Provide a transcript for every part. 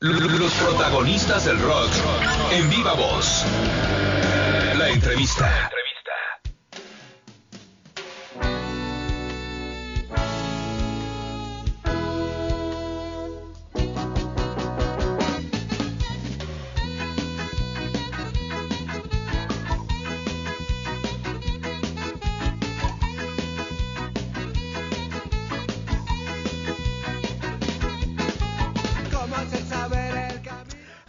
Los protagonistas del rock en viva voz. La entrevista.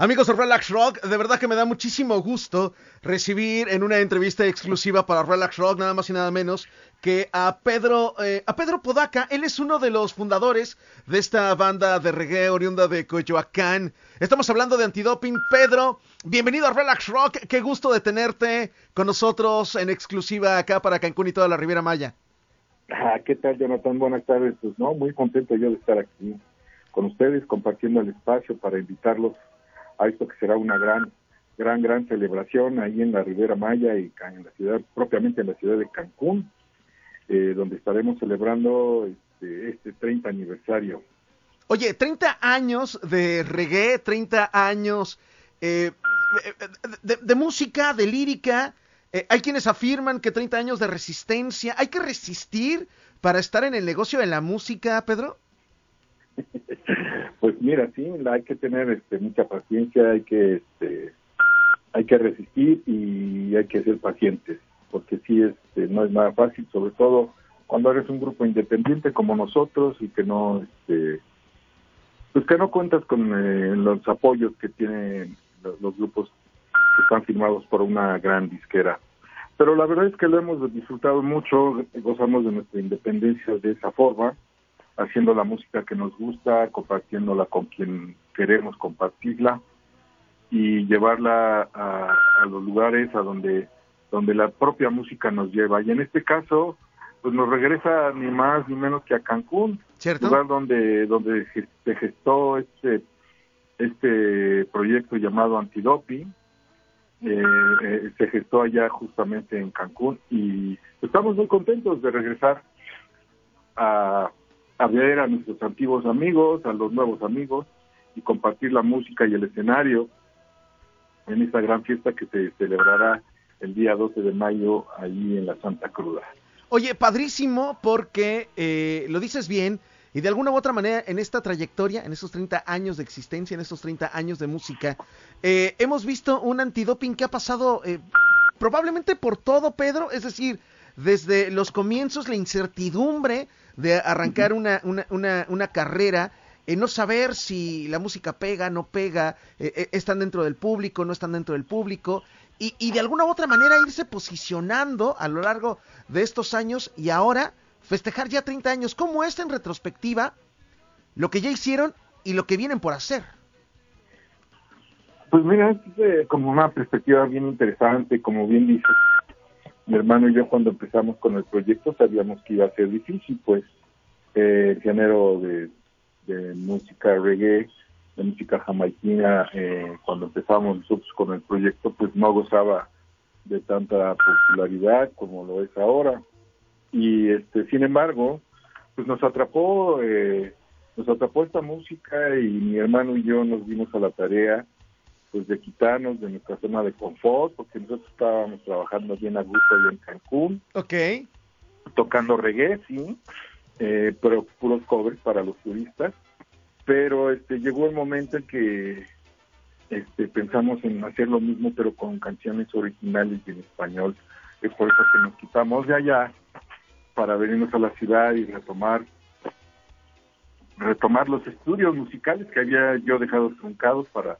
Amigos de Relax Rock, de verdad que me da muchísimo gusto recibir en una entrevista exclusiva para Relax Rock nada más y nada menos que a Pedro eh, a Pedro Podaca. Él es uno de los fundadores de esta banda de reggae oriunda de Coyoacán. Estamos hablando de antidoping. Pedro, bienvenido a Relax Rock. Qué gusto de tenerte con nosotros en exclusiva acá para Cancún y toda la Riviera Maya. Ah, ¿Qué tal, Jonathan? Buenas tardes. Pues no, muy contento yo de estar aquí con ustedes compartiendo el espacio para invitarlos a esto que será una gran, gran, gran celebración ahí en la Ribera Maya y en la ciudad, propiamente en la ciudad de Cancún, eh, donde estaremos celebrando este, este 30 aniversario. Oye, 30 años de reggae, 30 años eh, de, música, de lírica. Eh, hay quienes afirman que 30 años de resistencia. ¿Hay que resistir para estar en el negocio de la música, Pedro? Pues mira, sí, hay que tener este, mucha paciencia, hay que este, hay que resistir y hay que ser pacientes, porque sí, este, no es nada fácil, sobre todo cuando eres un grupo independiente como nosotros y que no, este, pues que no cuentas con eh, los apoyos que tienen los, los, grupos que están firmados por una gran disquera. Pero la verdad es que lo hemos disfrutado mucho, gozamos de nuestra independencia de esa forma haciendo la música que nos gusta, compartiéndola con quien queremos compartirla y llevarla a, los lugares a donde donde la propia música nos lleva. Y en este caso pues nos regresa ni más ni menos que a Cancún ¿Cierto? lugar donde donde se gestó este este proyecto llamado Antidoping. Eh, eh, se gestó allá justamente en Cancún y estamos muy contentos de regresar a a ver a nuestros antiguos amigos, a los nuevos amigos y compartir la música y el escenario en esta gran fiesta que se celebrará el día 12 de mayo ahí en la Santa Cruda. Oye, padrísimo porque eh, lo dices bien y de alguna u otra manera en esta trayectoria, en estos 30 años de existencia, en estos 30 años de música, eh, hemos visto un antidoping que ha pasado eh, probablemente por todo, Pedro, es decir, desde los comienzos, la incertidumbre de arrancar una, una, una, una carrera, eh, no saber si la música pega, no pega, eh, eh, están dentro del público, no están dentro del público, y, y de alguna u otra manera irse posicionando a lo largo de estos años y ahora festejar ya 30 años. ¿Cómo es en retrospectiva lo que ya hicieron y lo que vienen por hacer? Pues mira, es como una perspectiva bien interesante, como bien dices, mi hermano y yo cuando empezamos con el proyecto sabíamos que iba a ser difícil, pues eh, el género de, música reggae, de música jamaiquina, eh, cuando empezamos nosotros con el proyecto, pues no gozaba de tanta popularidad como lo es ahora. Y este, sin embargo, pues nos atrapó, eh, nos atrapó esta música y mi hermano y yo nos dimos a la tarea pues de quitarnos de nuestra zona de confort, porque nosotros estábamos trabajando bien a gusto allá en Cancún. Ok. Tocando reggae, sí, eh, pero puros covers para los turistas. Pero este llegó el momento en que este, pensamos en hacer lo mismo, pero con canciones originales y en español. Es por eso que nos quitamos de allá para venirnos a la ciudad y retomar retomar los estudios musicales que había yo dejado truncados para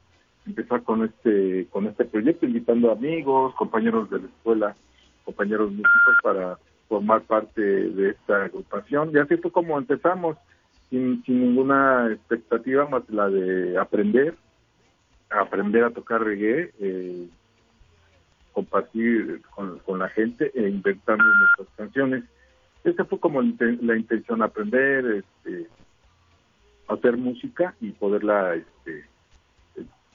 empezar con este con este proyecto, invitando amigos, compañeros de la escuela, compañeros músicos para formar parte de esta agrupación. Y así fue como empezamos, sin, sin ninguna expectativa más la de aprender, aprender a tocar reggae, eh, compartir con, la gente e inventando nuestras canciones. Esa fue como la intención, aprender, este, hacer música y poderla este,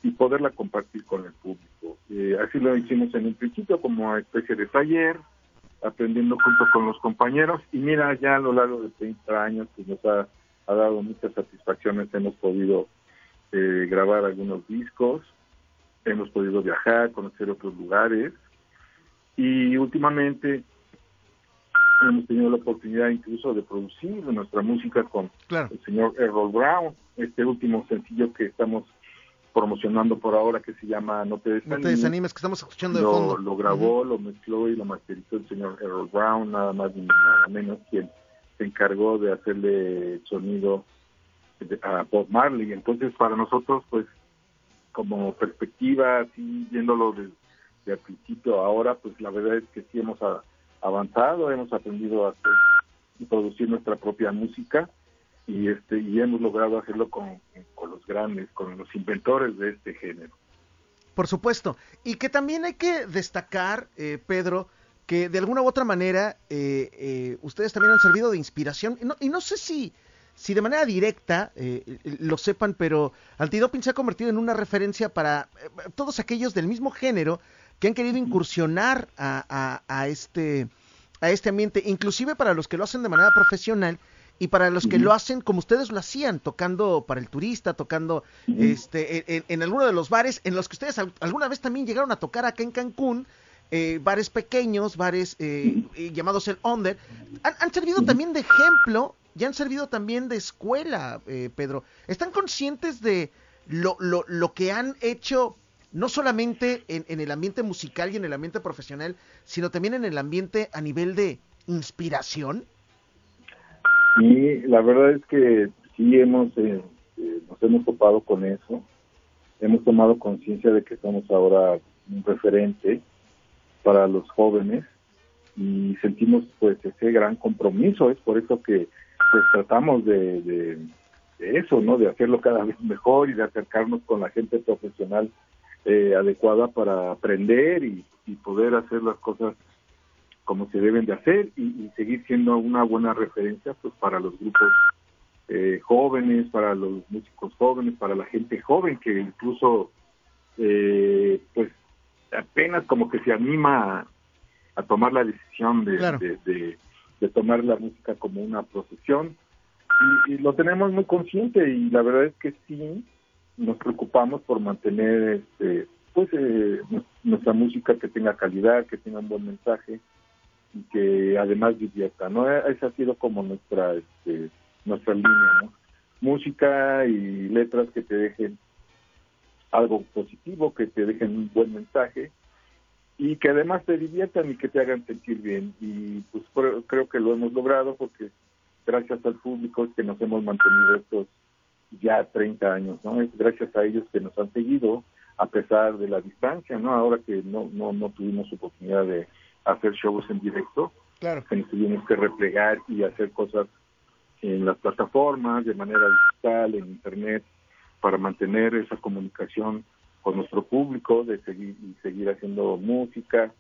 y poderla compartir con el público. Eh, así lo hicimos en un principio como especie de taller, aprendiendo junto con los compañeros. Y mira, ya a lo largo de 30 años pues, nos ha, dado muchas satisfacciones, hemos podido eh, grabar algunos discos, hemos podido viajar, conocer otros lugares. Y últimamente hemos tenido la oportunidad incluso de producir nuestra música con el señor Errol Brown, este último sencillo que estamos promocionando por ahora que se llama No te desanimes, que estamos escuchando de fondo. Lo grabó, lo mezcló y lo masterizó el señor Errol Brown, nada más ni nada menos, quien se encargó de hacerle sonido a Bob Marley. Entonces, para nosotros, pues, como perspectiva, así viéndolo desde, el principio ahora, pues la verdad es que sí hemos avanzado, hemos aprendido a hacer y producir nuestra propia música y este y hemos logrado hacerlo con, los grandes, con los inventores de este género. Por supuesto, y que también hay que destacar, eh, Pedro, que de alguna u otra manera eh, eh, ustedes también han servido de inspiración, y no, y no sé si, si de manera directa lo sepan, pero Antidoping se ha convertido en una referencia para todos aquellos del mismo género que han querido incursionar a, a, este, a este ambiente, inclusive para los que lo hacen de manera profesional y para los que lo hacen como ustedes lo hacían, tocando para el turista, tocando este en, alguno de los bares en los que ustedes alguna vez también llegaron a tocar acá en Cancún, eh, bares pequeños, bares eh, eh, llamados el Under, han, servido también de ejemplo y han servido también de escuela, Pedro. ¿Están conscientes de lo, lo, lo que han hecho no solamente en, en, el ambiente musical y en el ambiente profesional, sino también en el ambiente a nivel de inspiración? Y la verdad es que sí hemos eh, eh, nos hemos topado con eso, hemos tomado conciencia de que somos ahora un referente para los jóvenes y sentimos pues ese gran compromiso, es por eso que pues tratamos de, de, eso, ¿no? De hacerlo cada vez mejor y de acercarnos con la gente profesional eh, adecuada para aprender y, y poder hacer las cosas como se deben de hacer y, seguir siendo una buena referencia pues para los grupos eh, jóvenes, para los músicos jóvenes, para la gente joven que incluso eh, pues apenas como que se anima a, tomar la decisión de, de, tomar la música como una profesión. Y, lo tenemos muy consciente y la verdad es que sí nos preocupamos por mantener este pues eh, nuestra música que tenga calidad, que tenga un buen mensaje y que además divierta, ¿no? Esa ha sido como nuestra este, nuestra línea, ¿no? Música y letras que te dejen algo positivo, que te dejen un buen mensaje y que además te diviertan y que te hagan sentir bien. Y pues creo que lo hemos logrado porque gracias al público es que nos hemos mantenido estos ya 30 años, ¿no? Es gracias a ellos que nos han seguido a pesar de la distancia, ¿no? Ahora que no, no, no tuvimos oportunidad de hacer shows en directo, claro. que nos tuvimos que replegar y hacer cosas en las plataformas, de manera digital, en internet, para mantener esa comunicación con nuestro público, de seguir y seguir haciendo música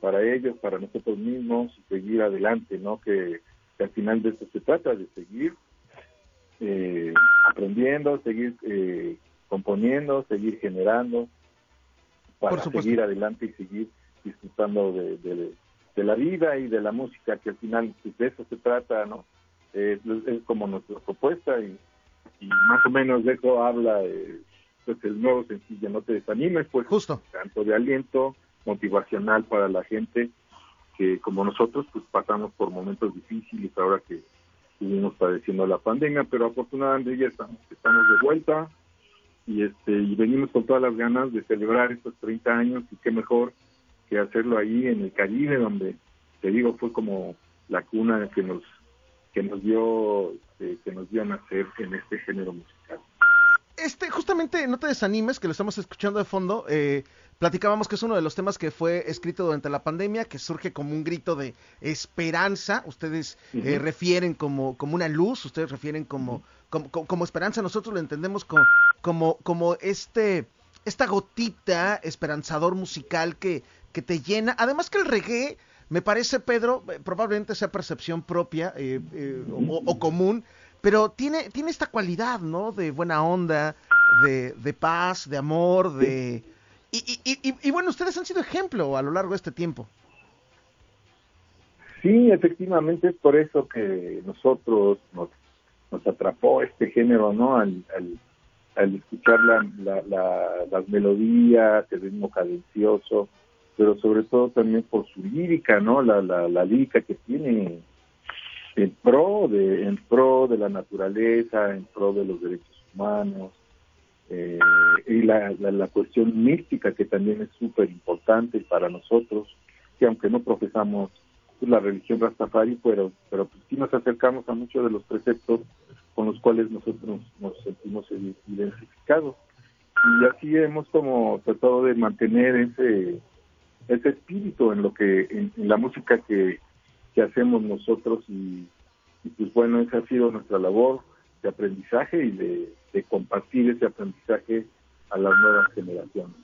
para ellos, para nosotros mismos, y seguir adelante, ¿no? Que, al final de eso se trata, de seguir eh, aprendiendo, seguir eh, componiendo, seguir generando, para seguir adelante y seguir disfrutando de, la vida y de la música, que al final de eso se trata, ¿no? es como nuestra propuesta y, más o menos de eso habla pues el nuevo sencillo, no te desanimes, pues justo tanto de aliento motivacional para la gente que como nosotros pues pasamos por momentos difíciles ahora que estuvimos padeciendo la pandemia, pero afortunadamente ya estamos, estamos de vuelta y este y venimos con todas las ganas de celebrar estos 30 años y qué mejor que hacerlo ahí en el Caribe, donde te digo fue como la cuna que nos que nos dio este, que nos dio a nacer en este género musical. Este, justamente, no te desanimes, que lo estamos escuchando de fondo. Eh, platicábamos que es uno de los temas que fue escrito durante la pandemia, que surge como un grito de esperanza. Ustedes eh, refieren como, como una luz, ustedes refieren como, como, como, esperanza. Nosotros lo entendemos como, como, como este, esta gotita esperanzador musical que, que te llena. Además que el reggae, me parece, Pedro, eh, probablemente sea percepción propia eh, eh, o, común, pero tiene, tiene esta cualidad, ¿no? De buena onda, de, de paz, de amor, de... Y, y, y, bueno, ustedes han sido ejemplo a lo largo de este tiempo. Sí, efectivamente es por eso que nosotros nos, nos atrapó este género, ¿no? Al, al escuchar la, las melodías, el ritmo cadencioso, pero sobre todo también por su lírica, ¿no? La, la, la lírica que tiene en pro de en pro de la naturaleza, en pro de los derechos humanos eh, y la, la, cuestión mística que también es súper importante para nosotros, que aunque no profesamos la religión Rastafari, pero pero pues sí nos acercamos a muchos de los preceptos con los cuales nosotros nos sentimos identificados y así hemos como tratado de mantener ese ese espíritu en lo que en la música que que hacemos nosotros y, pues bueno, esa ha sido nuestra labor de aprendizaje y de, compartir ese aprendizaje a las nuevas generaciones.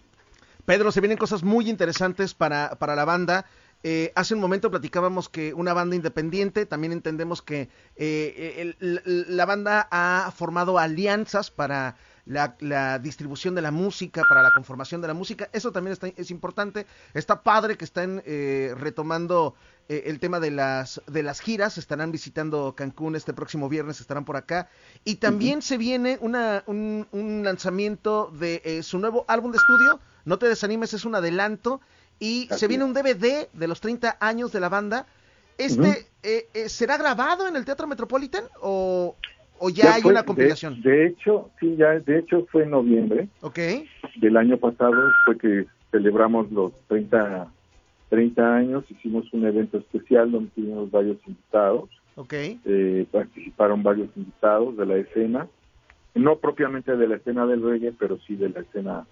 Pedro, se vienen cosas muy interesantes para, para la banda. Eh, hace un momento platicábamos que una banda independiente, también entendemos que eh, la banda ha formado alianzas para la, distribución de la música, para la conformación de la música. Eso también está, es importante. Está padre que están eh, retomando eh, el tema de las, de las giras. Estarán visitando Cancún este próximo viernes, estarán por acá. Y también se viene una, un, lanzamiento de eh, su nuevo álbum de estudio. No te desanimes, es un adelanto. Y se viene un DVD de los 30 años de la banda. ¿Este será grabado en el Teatro Metropolitan o, ¿O ya, hay una compilación? De, hecho, sí, ya, de hecho fue en noviembre okay. del año pasado, fue que celebramos los 30, 30 años, hicimos un evento especial donde tuvimos varios invitados. Okay. Eh, participaron varios invitados de la escena, no propiamente de la escena del reggae, pero sí de la escena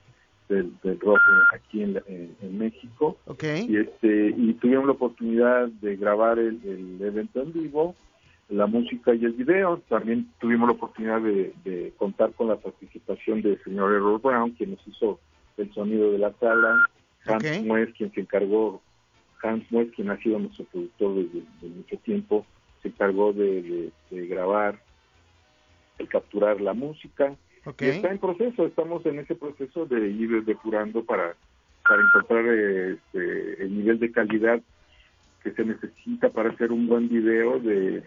del, rock aquí en, en, México. Okay. Y, este, y tuvimos la oportunidad de grabar el, el evento en vivo la música y el video. También tuvimos la oportunidad de, contar con la participación del señor Errol Brown, quien nos hizo el sonido de la sala. Hans okay. quien se encargó, Hans Mues, quien ha sido nuestro productor desde, mucho tiempo, se encargó de, grabar, de capturar la música. está en proceso, estamos en ese proceso de ir depurando para, para encontrar este, el nivel de calidad que se necesita para hacer un buen video de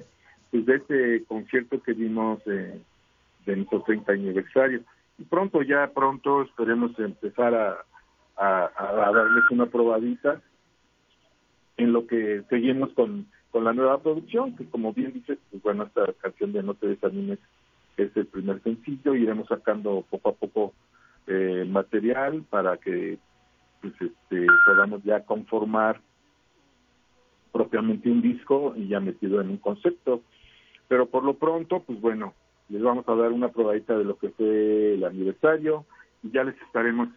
pues, de este concierto que dimos de nuestro 30 aniversario. Y pronto, ya pronto, esperemos empezar a, a, darles una probadita en lo que seguimos con, con la nueva producción, que como bien dices, pues bueno, esta canción de No te desanimes es el primer sencillo, iremos sacando poco a poco eh, material para que pues este podamos ya conformar propiamente un disco y ya metido en un concepto. Pero por lo pronto, pues bueno, les vamos a dar una probadita de lo que fue el aniversario y ya les estaremos,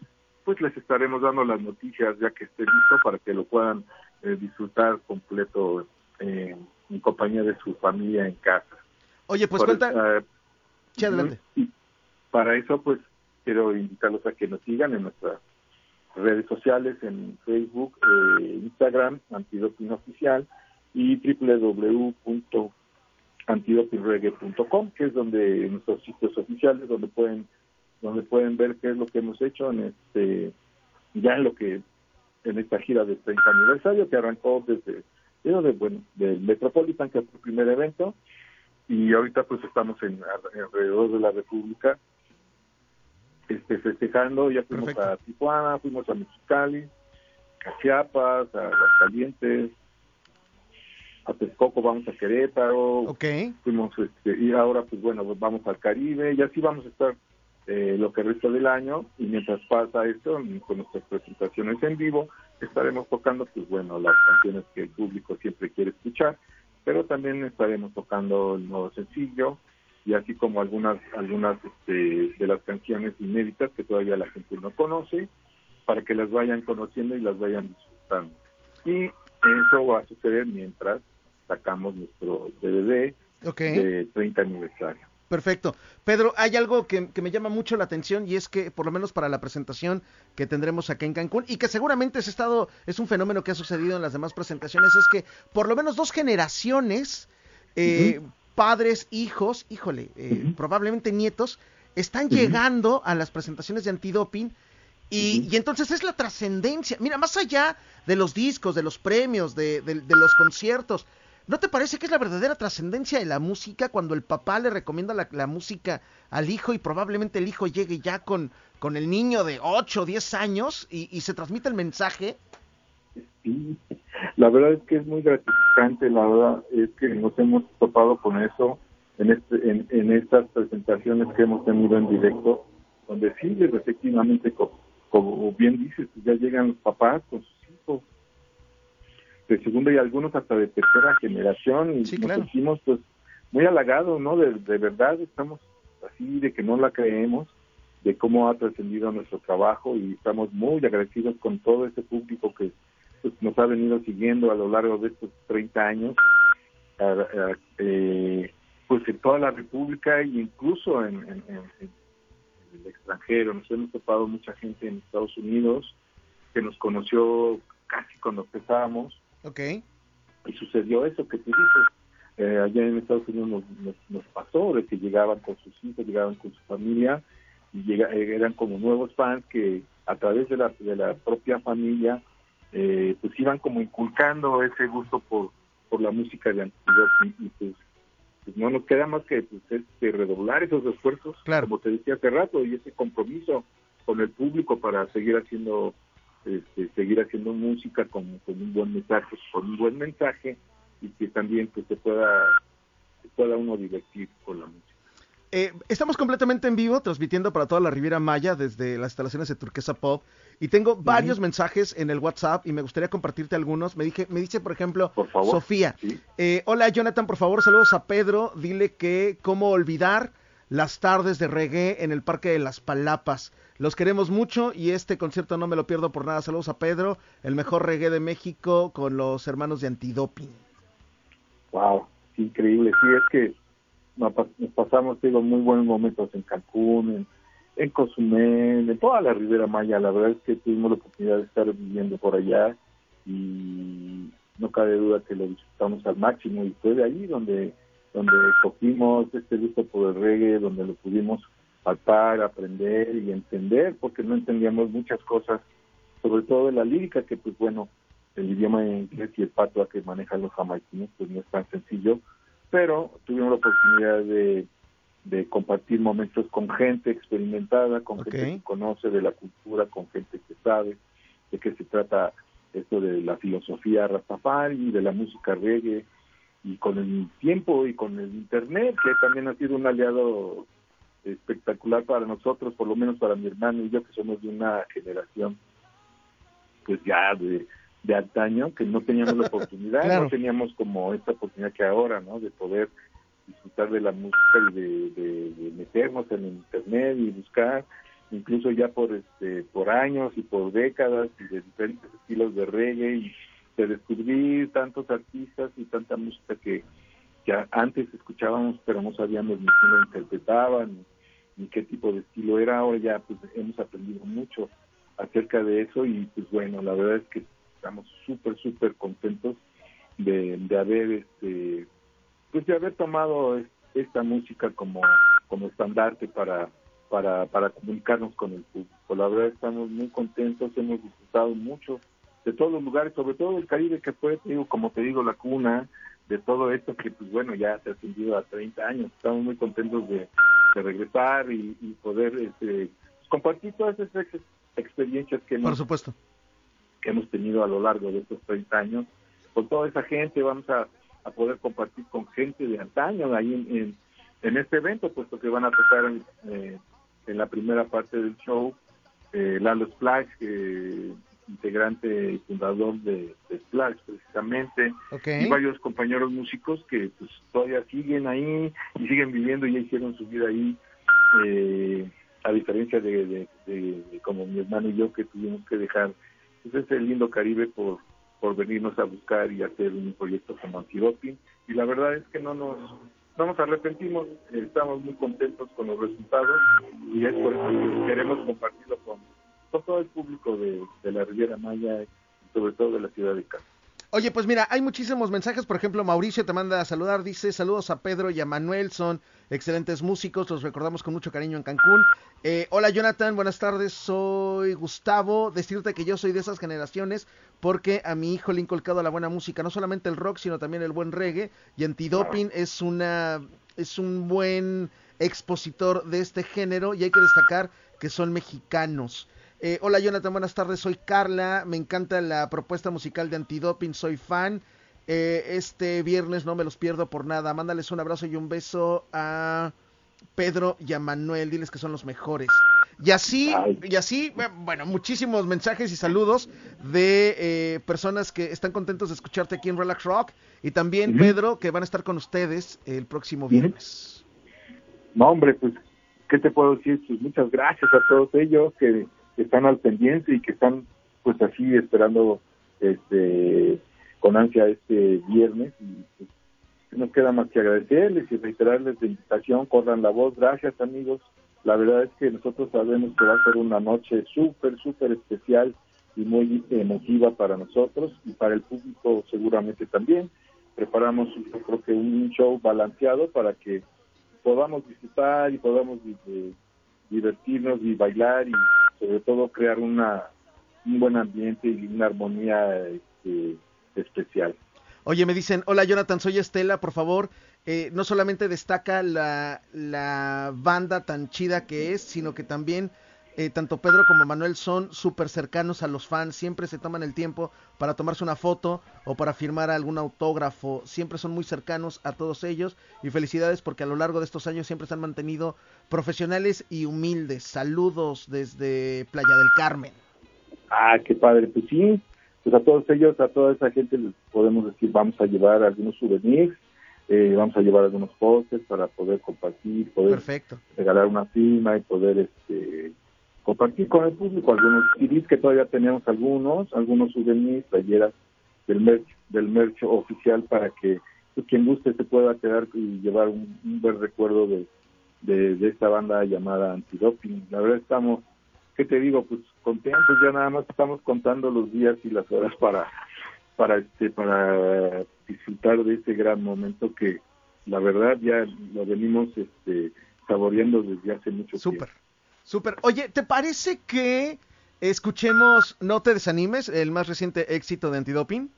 pues les estaremos dando las noticias ya que esté listo para que lo puedan eh, disfrutar completo eh, en compañía de su familia en casa. Oye, pues cuenta. sí, adelante. para eso, pues quiero invitarlos a que nos sigan en nuestras redes sociales, en Facebook, eh, Instagram, Antidoping Oficial y www antidopingreggae.com, que es donde nuestros sitios oficiales, donde pueden donde pueden ver qué es lo que hemos hecho en este ya en lo que en esta gira de 30 aniversario que arrancó desde de, bueno del Metropolitan que fue el primer evento y ahorita pues estamos en alrededor de la República este festejando ya fuimos a Tijuana fuimos a Mexicali a Chiapas a Calientes a Texcoco, vamos a Querétaro, okay. fuimos este, y ahora pues bueno, vamos al Caribe y así vamos a estar eh, lo que resta del año y mientras pasa esto, con nuestras presentaciones en vivo, estaremos tocando pues bueno, las canciones que el público siempre quiere escuchar, pero también estaremos tocando el nuevo sencillo y así como algunas algunas este, de las canciones inéditas que todavía la gente no conoce, para que las vayan conociendo y las vayan disfrutando. Y eso va a suceder mientras sacamos nuestro DVD de 30 aniversario. Perfecto. Pedro, hay algo que, me llama mucho la atención y es que por lo menos para la presentación que tendremos aquí en Cancún y que seguramente es estado es un fenómeno que ha sucedido en las demás presentaciones es que por lo menos dos generaciones eh, padres, hijos, híjole, eh, probablemente nietos están llegando a las presentaciones de antidoping y, y entonces es la trascendencia. Mira, más allá de los discos, de los premios, de, de los conciertos, ¿No te parece que es la verdadera trascendencia de la música cuando el papá le recomienda la, música al hijo y probablemente el hijo llegue ya con, con el niño de 8 o 10 años y, se transmite el mensaje? Sí, la verdad es que es muy gratificante, la verdad es que nos hemos topado con eso en, este, en, estas presentaciones que hemos tenido en directo, donde sí, efectivamente, como, bien dices, ya llegan los papás con sus hijos de segunda y algunos hasta de tercera generación y nos sentimos pues muy halagados, ¿no? De, verdad estamos así de que no la creemos de cómo ha trascendido nuestro trabajo y estamos muy agradecidos con todo ese público que pues, nos ha venido siguiendo a lo largo de estos 30 años, eh, pues en toda la República e incluso en, el extranjero. Nos hemos topado mucha gente en Estados Unidos que nos conoció casi cuando empezábamos Ok. Y sucedió eso que tú dices. Eh, allá en Estados Unidos nos, pasó de que llegaban con sus hijos, llegaban con su familia y llega, eh, eran como nuevos fans que a través de la, de la propia familia eh, pues iban como inculcando ese gusto por, por la música de Antidote y, pues, pues, no nos queda más que pues, este, redoblar esos esfuerzos, como te decía hace rato, y ese compromiso con el público para seguir haciendo este, seguir haciendo música con, un buen mensaje, con un buen mensaje y que también pues, se pueda, pueda uno divertir con la música. Eh, estamos completamente en vivo, transmitiendo para toda la Riviera Maya desde las instalaciones de Turquesa Pop y tengo varios mensajes en el WhatsApp y me gustaría compartirte algunos. Me, dije, me dice, por ejemplo, Sofía, eh, hola Jonathan, por favor, saludos a Pedro, dile que cómo olvidar las tardes de reggae en el Parque de las Palapas. Los queremos mucho y este concierto no me lo pierdo por nada. Saludos a Pedro, el mejor reggae de México con los hermanos de Antidoping. Wow, increíble. Sí, es que nos pasamos, digo, muy buenos momentos en Cancún, en, en Cozumel, en toda la Ribera Maya. La verdad es que tuvimos la oportunidad de estar viviendo por allá y no cabe duda que lo disfrutamos al máximo y fue de ahí donde donde cogimos este gusto por el reggae, donde lo pudimos palpar, aprender y entender, porque no entendíamos muchas cosas, sobre todo de la lírica, que pues bueno, el idioma inglés y el patua que manejan los jamaicanos, pues no es tan sencillo, pero tuvimos la oportunidad de, compartir momentos con gente experimentada, con gente que conoce de la cultura, con gente que sabe de qué se trata esto de la filosofía Rastafari, y de la música reggae, y con el tiempo y con el internet que también ha sido un aliado espectacular para nosotros por lo menos para mi hermano y yo que somos de una generación pues ya de, de antaño que no teníamos la oportunidad no teníamos como esta oportunidad que ahora no de poder disfrutar de la música y de, de, meternos en el internet y buscar incluso ya por este por años y por décadas y de diferentes estilos de reggae y de descubrir tantos artistas y tanta música que, ya antes escuchábamos pero no sabíamos ni cómo interpretaban ni, qué tipo de estilo era. Ahora ya pues hemos aprendido mucho acerca de eso y pues bueno, la verdad es que estamos súper, súper contentos de, de haber este pues de haber tomado esta música como, como estandarte para, para, para comunicarnos con el público. La verdad estamos muy contentos, hemos disfrutado mucho de todos los lugares, sobre todo el Caribe que fue, digo, como te digo, la cuna de todo esto que pues bueno, ya se ha ascendido a 30 años. Estamos muy contentos de, regresar y, poder este, compartir todas esas experiencias que hemos, Por supuesto. que hemos tenido a lo largo de estos 30 años. Con toda esa gente vamos a, poder compartir con gente de antaño ahí en, en, este evento, puesto que van a tocar en, eh, en la primera parte del show eh, Lalo Splash, que integrante y fundador de, Splash precisamente, y varios compañeros músicos que pues todavía siguen ahí y siguen viviendo y ya hicieron su vida ahí, eh, a diferencia de, como mi hermano y yo que tuvimos que dejar pues, ese lindo Caribe por, por venirnos a buscar y hacer un proyecto como antidoping y la verdad es que no nos no nos arrepentimos, estamos muy contentos con los resultados y es por eso que queremos compartirlo con todo el público de, la Riviera Maya sobre todo de la ciudad de Casa. Oye, pues mira, hay muchísimos mensajes. Por ejemplo, Mauricio te manda a saludar. Dice saludos a Pedro y a Manuel. Son excelentes músicos. Los recordamos con mucho cariño en Cancún. Eh, hola Jonathan, buenas tardes. Soy Gustavo. Decirte que yo soy de esas generaciones porque a mi hijo le he inculcado la buena música. No solamente el rock, sino también el buen reggae. Y Antidoping es una es un buen expositor de este género. Y hay que destacar que son mexicanos. Eh, hola Jonathan, buenas tardes, soy Carla, me encanta la propuesta musical de Antidoping, soy fan. Eh, este viernes no me los pierdo por nada. Mándales un abrazo y un beso a Pedro y a Manuel, diles que son los mejores. Y así, y así, bueno, muchísimos mensajes y saludos de eh, personas que están contentos de escucharte aquí en Relax Rock. Y también Pedro, que van a estar con ustedes el próximo viernes. No, hombre, pues, ¿qué te puedo decir? Pues muchas gracias a todos ellos que están al pendiente y que están pues así esperando este con ansia este viernes y pues, queda más que agradecerles y reiterarles la invitación, corran la voz, gracias amigos, la verdad es que nosotros sabemos que va a ser una noche súper, súper especial y muy emotiva para nosotros y para el público seguramente también. Preparamos yo creo que un show balanceado para que podamos disfrutar y podamos eh, divertirnos y bailar y sobre todo crear una, un buen ambiente y una armonía este, especial. Oye, me dicen, hola Jonathan, soy Estela, por favor, eh, no solamente destaca la, la banda tan chida que es, sino que también eh, tanto Pedro como Manuel son súper cercanos a los fans, siempre se toman el tiempo para tomarse una foto o para firmar algún autógrafo, siempre son muy cercanos a todos ellos y felicidades porque a lo largo de estos años siempre se han mantenido profesionales y humildes. Saludos desde Playa del Carmen. Ah, qué padre, pues sí, pues a todos ellos, a toda esa gente les podemos decir, vamos a llevar algunos souvenirs, eh, vamos a llevar algunos postes para poder compartir, poder regalar una firma y poder este compartir con el público algunos CDs que todavía tenemos algunos, algunos souvenirs, talleras del merch, del merch oficial para que pues, quien guste se pueda quedar y llevar un, buen recuerdo de, de, esta banda llamada Antidoping. La verdad estamos, ¿qué te digo? Pues contentos, ya nada más estamos contando los días y las horas para para este para disfrutar de este gran momento que la verdad ya lo venimos este saboreando desde hace mucho tiempo. Súper. Oye, ¿te parece que escuchemos No te desanimes, el más reciente éxito de Antidoping?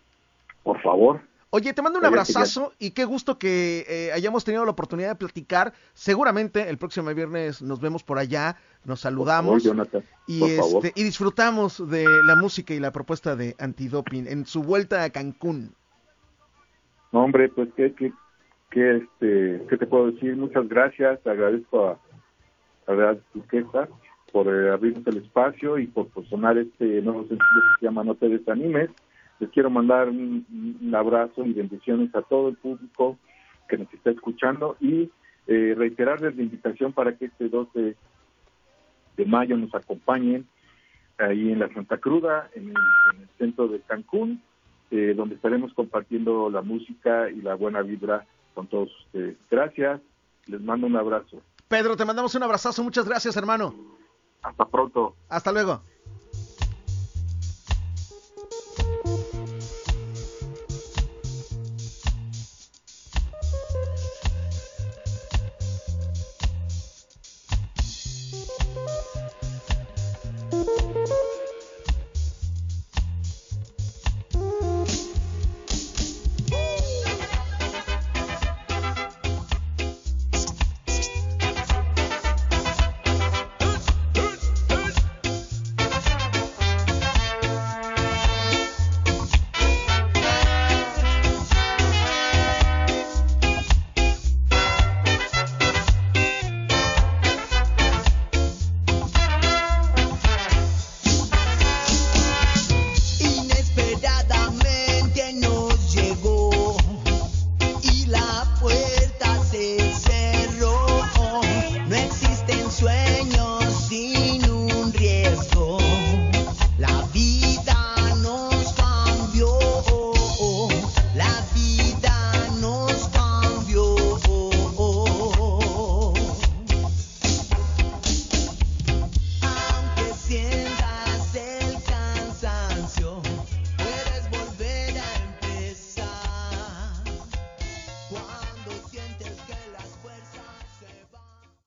Por favor. Oye, te mando un abrazazo y qué gusto que eh, hayamos tenido la oportunidad de platicar. Seguramente el próximo viernes nos vemos por allá, nos saludamos y, este, y disfrutamos de la música y la propuesta de Antidoping en su vuelta a Cancún. No, hombre, pues qué, qué, qué, este, ¿qué te puedo decir? Muchas gracias, te agradezco a Real Duquesa por eh, el espacio y por, sonar este nuevo sencillo que se llama No te desanimes. Les quiero mandar un, abrazo y bendiciones a todo el público que nos está escuchando y eh, reiterarles la invitación para que este 12 de mayo nos acompañen ahí en la Santa Cruda, en el, centro de Cancún, eh, donde estaremos compartiendo la música y la buena vibra con todos ustedes. Gracias, les mando un abrazo. Pedro, te mandamos un abrazazo. Muchas gracias, hermano. Hasta pronto. Hasta luego.